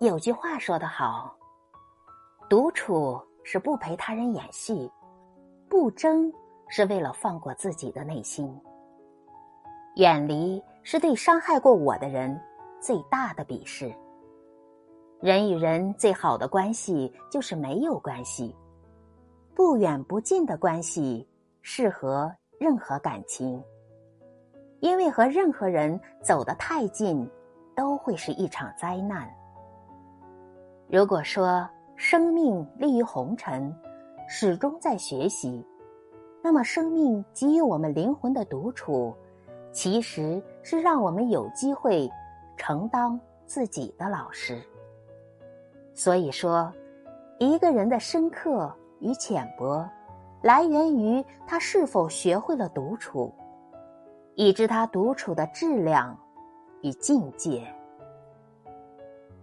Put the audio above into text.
有句话说得好：“独处是不陪他人演戏，不争是为了放过自己的内心。远离是对伤害过我的人最大的鄙视。人与人最好的关系就是没有关系，不远不近的关系适合任何感情，因为和任何人走得太近，都会是一场灾难。”如果说生命立于红尘，始终在学习，那么生命给予我们灵魂的独处，其实是让我们有机会承当自己的老师。所以说，一个人的深刻与浅薄，来源于他是否学会了独处，以致他独处的质量与境界。